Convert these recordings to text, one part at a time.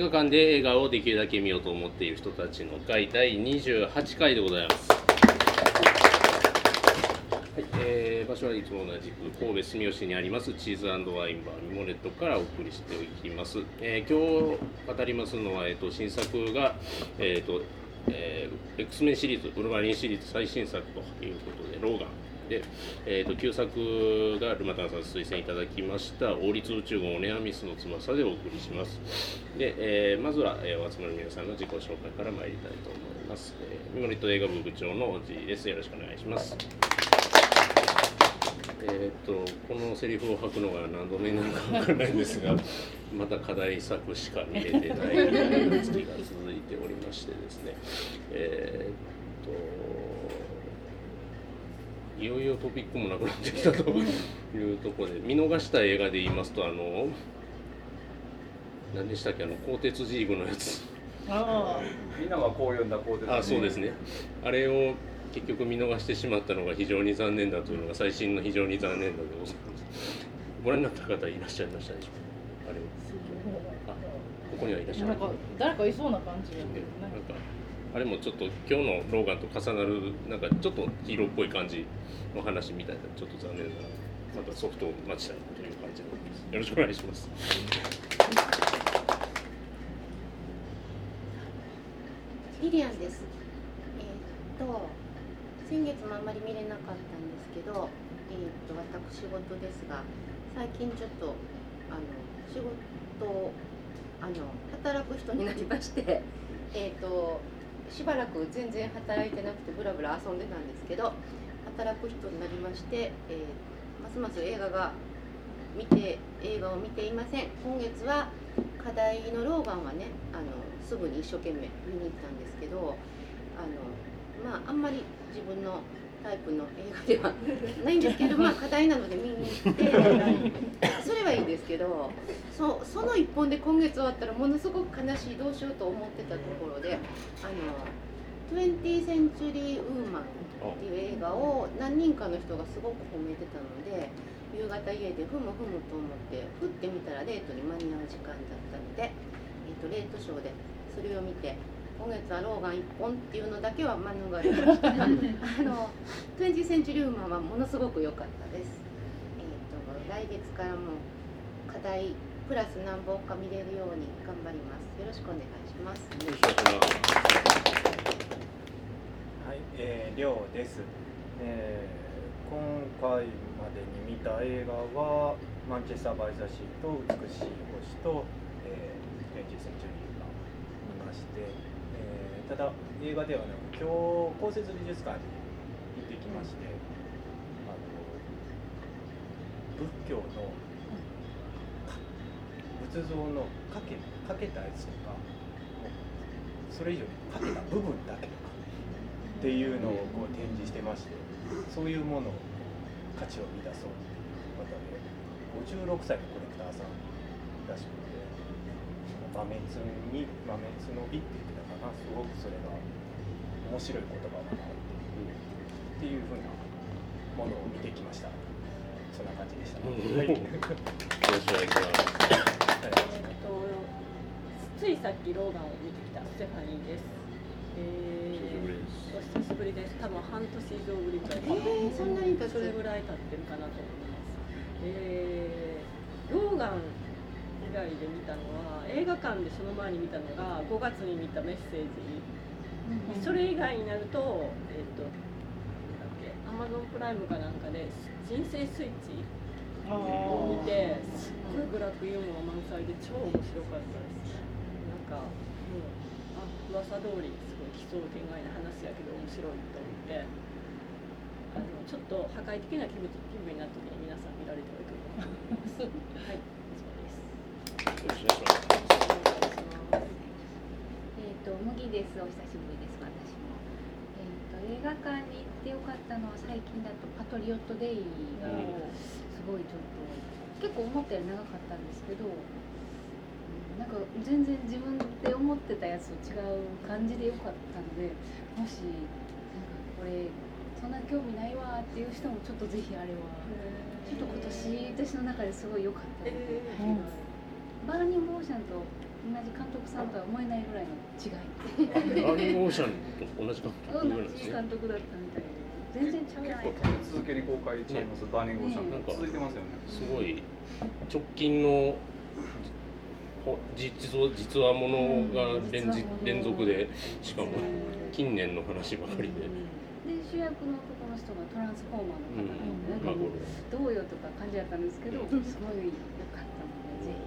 映画館で映画をできるだけ見ようと思っている人たちの会第28回でございます。はいえー場所はいつも同じく神戸住吉にありますチーズワインバーミモレットからお送りしておきます。えー今日語りますのは、えー、と新作が、えーとえー X メンシリーズ、ブルマリンシリーズ最新作ということで、ローガン。で、えー、と旧作がルマタンさん推薦いただきました王立宇宙号オネアミスの翼でお送りします。で、えーまずは、えーお集まりの皆さんの自己紹介から参りたいと思います、えー、ミモリット映画部部長のおじいです。よろしくお願いします。えー、とこのセリフを吐くのが何度目なるかわからないんですがまた課題作しか見れてない月が続いておりましてですね。えー、といよいよトピックもなくなってきたというところで見逃した映画で言いますとあの何でしたっけあの鋼鉄ジーグのやつ。あみんなはこう呼んだこうですあそうですね。あれを結局見逃してしまったのが非常に残念だというのが最新の非常に残念だでございますご覧になった方いらっしゃいましたでしょう？かあれあここにはいらっしゃる。なんか誰かいそうな感じなんかあれもちょっと今日のローガンと重なるなんかちょっとヒーローっぽい感じの話みたいなちょっと残念ながら。またソフトを待ちたいという感じでございますよろしくお願いします。リリアンです。えーっと先月もあんまり見れなかったんですけど、えーっと私事ですが、最近ちょっとあの仕事をあの働く人になりまして、えーっとしばらく全然働いてなくてブラブラ遊んでたんですけど、働く人になりまして、えーますます映画が見て映画を見ていません。今月は課題の老眼はねあのすぐに一生懸命見に行ったんですけどあのまああんまり自分のタイプの映画ではないんですけどまあ課題なので見に行ってそれはいいですけどそその一本で今月終わったらものすごく悲しいどうしようと思ってたところであの「20th Century Woman」っていう映画を何人かの人がすごく褒めてたので夕方家でふむふむと思ってふってみたらレートに間に合う時間だったので、えー、とレートショーでそれを見て今月はローガン1本っていうのだけは免れました。あの20センチュリウマンはものすごく良かったです、えー、と来月からも課題プラス何本か見れるように頑張ります。よろしくお願いします。よろしくお願いします。はい、えー、りょうです、えー今回までに見た映画は「マンチェスター・バイ・ザ・シー」と「美しい星」と「えー、20センチュリー」が見まして、ただ映画ではなく今日公設美術館に行ってきましてあの仏教の仏像のかけかけたやつとかそれ以上にかけた部分だけとかっていうのをこう展示してましてそういうものを価値を見出そうっていう方で56歳のコレクターさんらしくて馬滅に馬滅の美って言ってすごくそれが面白い言葉だなっていうっていうふうなものを見てきましたそんな感じでした、はいよろしくお願いしついさっきローガンを見てきたステファニーです。えー、お久しぶりです。多分半年以上ぶりぐらいかな。えーそんなに経つ？それぐらい経ってるかなと思います。えー、ローガン以外で見たのは映画館でその前に見たのが5月に見たメッセージ。それ以外になるとえっ、となんだっけアマゾンプライムかなんかで人生スイッチ。を見てすっごいブラックユーモア満載で超面白かったですなんかもうあ噂通りすごい奇想天外な話やけど面白いと思ってあのちょっと破壊的な気分気分になった時に皆さん見られてはいかがかと思いますはいえっ、と麦です。お久しぶりです。私も。えっ、と映画館に行ってよかったのは最近だとパトリオットデイがすごいちょっと結構思ったより長かったんですけど、うんなんか全然自分で思ってたやつと違う感じでよかったので、もしなんかこれそんな興味ないわっていう人もちょっとぜひあれはちょっと今年私の中ですごい良かったので。えバーニングオーシャンと同じ監督さんとは思えないぐらいの違い。ラーニングオーシャンと同じ監督同なんですねじ監督だったみたいで。全然ちゃう結構立て続けに公開ちゃいます、バーニングオーシャン、なんか続いてますよね。すごい直近のほ実話実話ものが連日連続で。しかも近年の話ばかりで、で主役の男の人がトランスフォーマーの方なんで、まあこれどうよとか感じだったんですけど、すごい良かったので、ぜひ。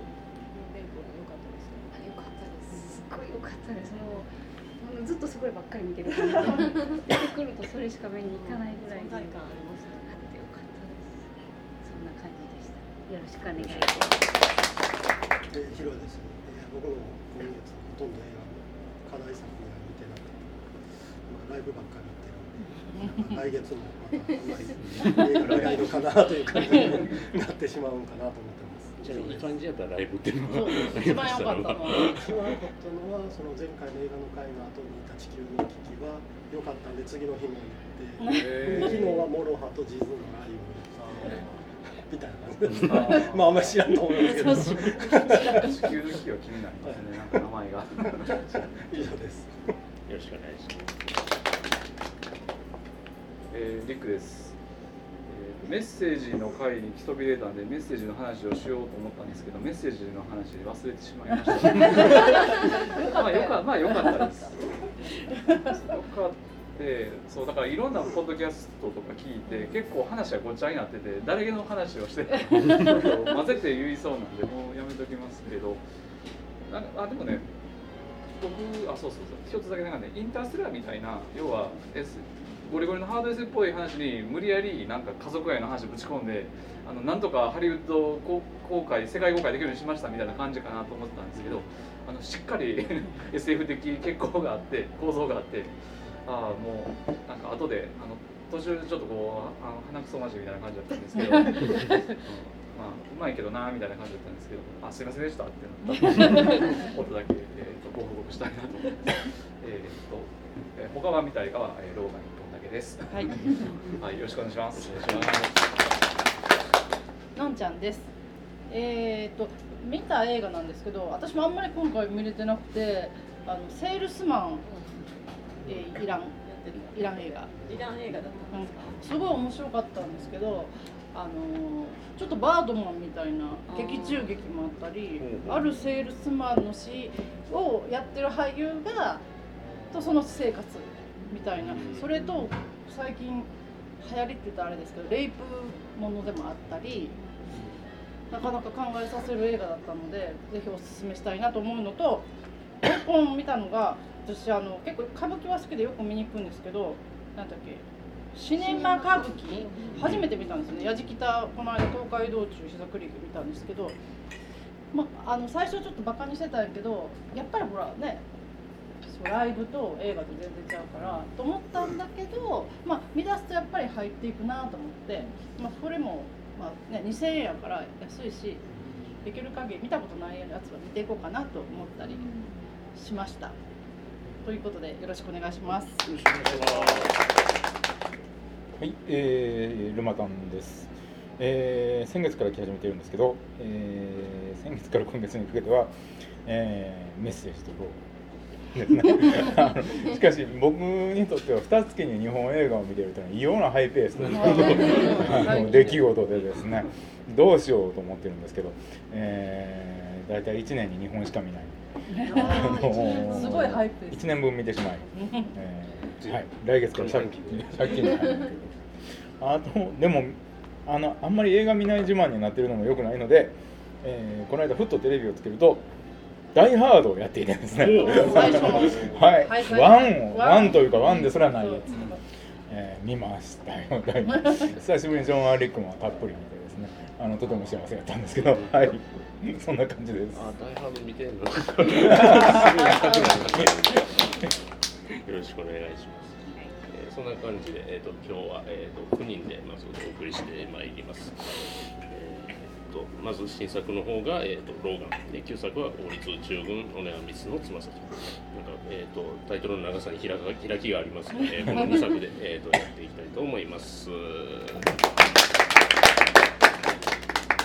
弁護が良かったですねあ良かったです。すっごい良かったです。もうもうずっとそこばっかり見てる感じで出てくるとそれしか目にいかないぐらい存在で感ありましたねあって良かったです。そんな感じでした。よろしくお願いします。えー、ヒロです、えー、僕も今月ほとんど映画の課題作には見てなくて、まあ、ライブばっかり見てるので、ま あ来月もまたあんまり映画がないのかなという感じになってしまうんかなと思ってます。じゃあいい感じやったらライブっていうの一番良かったのは一番良かったのはその前回の映画の会の後にいた地球の危機は良かったんで次の日も行って、へ昨日は MOROHA とジズのライブみたいな感じです。まああんまり知らんと思うんですけど。地球の危機は気になりますね、なんか名前が。以上です。よろしくお願いしますえーリックです、えーメッセージの回に来そびれたんでメッセージの話をしようと思ったんですけどメッセージの話忘れてしまいました。まあよかまあよかったです。よかってそうだからいろんなポッドキャストとか聞いて結構話はごっちゃになってて誰の話をして 混ぜて言いそうなんでもうやめときますけど。あでもね僕あそうそうそう。一つだけなんかねインターステラーみたいな要は S ゴリゴリのハード S っぽい話に無理やりなんか家族愛の話ぶち込んであのなんとかハリウッド公公開世界公開できるようにしましたみたいな感じかなと思ってたんですけどあのしっかり SF 的結構があって構造があってああもうなんか後であの途中ちょっとこうあの鼻くそまじみたいな感じだったんですけど、うん。まあうまいけどなみたいな感じだったんですけど あすいませんでしたってなったことだけ、えー、とご報告したいなと思います。えーとえー他は見たいかは、えー、ローガン一本だけです。はい。はい、よろしくお願いします。お願いします。のんちゃんです。えー、と見た映画なんですけど私もあんまり今回見れてなくてあのセールスマン、えーイランイラン映画。イラン映画だったんですか、すごい面白かったんですけどあのちょっとバードマンみたいな劇中劇もあったりうんあるセールスマンの詩をやってる俳優がとその生活みたいな。それと最近流行りって言ったらあれですけどレイプものでもあったりなかなか考えさせる映画だったのでぜひおすすめしたいなと思うのともう一本見たのが私あの結構歌舞伎は好きでよく見に行くんですけどなんだっけシネマ歌舞伎？初めて見たんですよね。矢敷北この間東海道中膝栗見たんですけど、ま、あの最初ちょっとバカにしてたんやけどやっぱりほらねライブと映画と全然違うからと思ったんだけど、まあ、見出すとやっぱり入っていくなと思って、まあ、それも、まあね、2000円やから安いしできる限り見たことないやつは見ていこうかなと思ったりしました。ということでよろしくお願いします。よろしくお願いしますはい、えー、ルマタンです、えー先月から来始めてるんですけど、えー先月から今月にかけては、えーメッセージとローですねしかし僕にとっては2月に日本映画を見れるというのは異様なハイペース の出来事でですね。どうしようと思ってるんですけど、えー、大体1年に2本しか見ない。すごいハイペース。1年分見てしまい、えーはい、来月から借金借金に入るけどあとでもあのあんまり映画見ない自慢になってるのもよくないので、えーこの間ふっとテレビをつけると「ダイ・ハード」をやっていてですね。はい、はい。ワンをワンというかワンですらないやつ。えー見ましたよ。久しぶりにジョン・アーリックもたっぷり見てですね。あのとても幸せだったんですけど。はい。そんな感じです。あ、ダイハード見てんの？よろしくお願いします。えーそんな感じで、えっ、と、今日は、えっ、と、9人でまずお送りしてまいります。えーとまず新作の方が、えー、とローガンで旧作は王立宇宙軍オネアミスの翼となんか、えー、とタイトルの長さに開か開きがありますので、え ーこの2作で、えー、とやっていきたいと思います。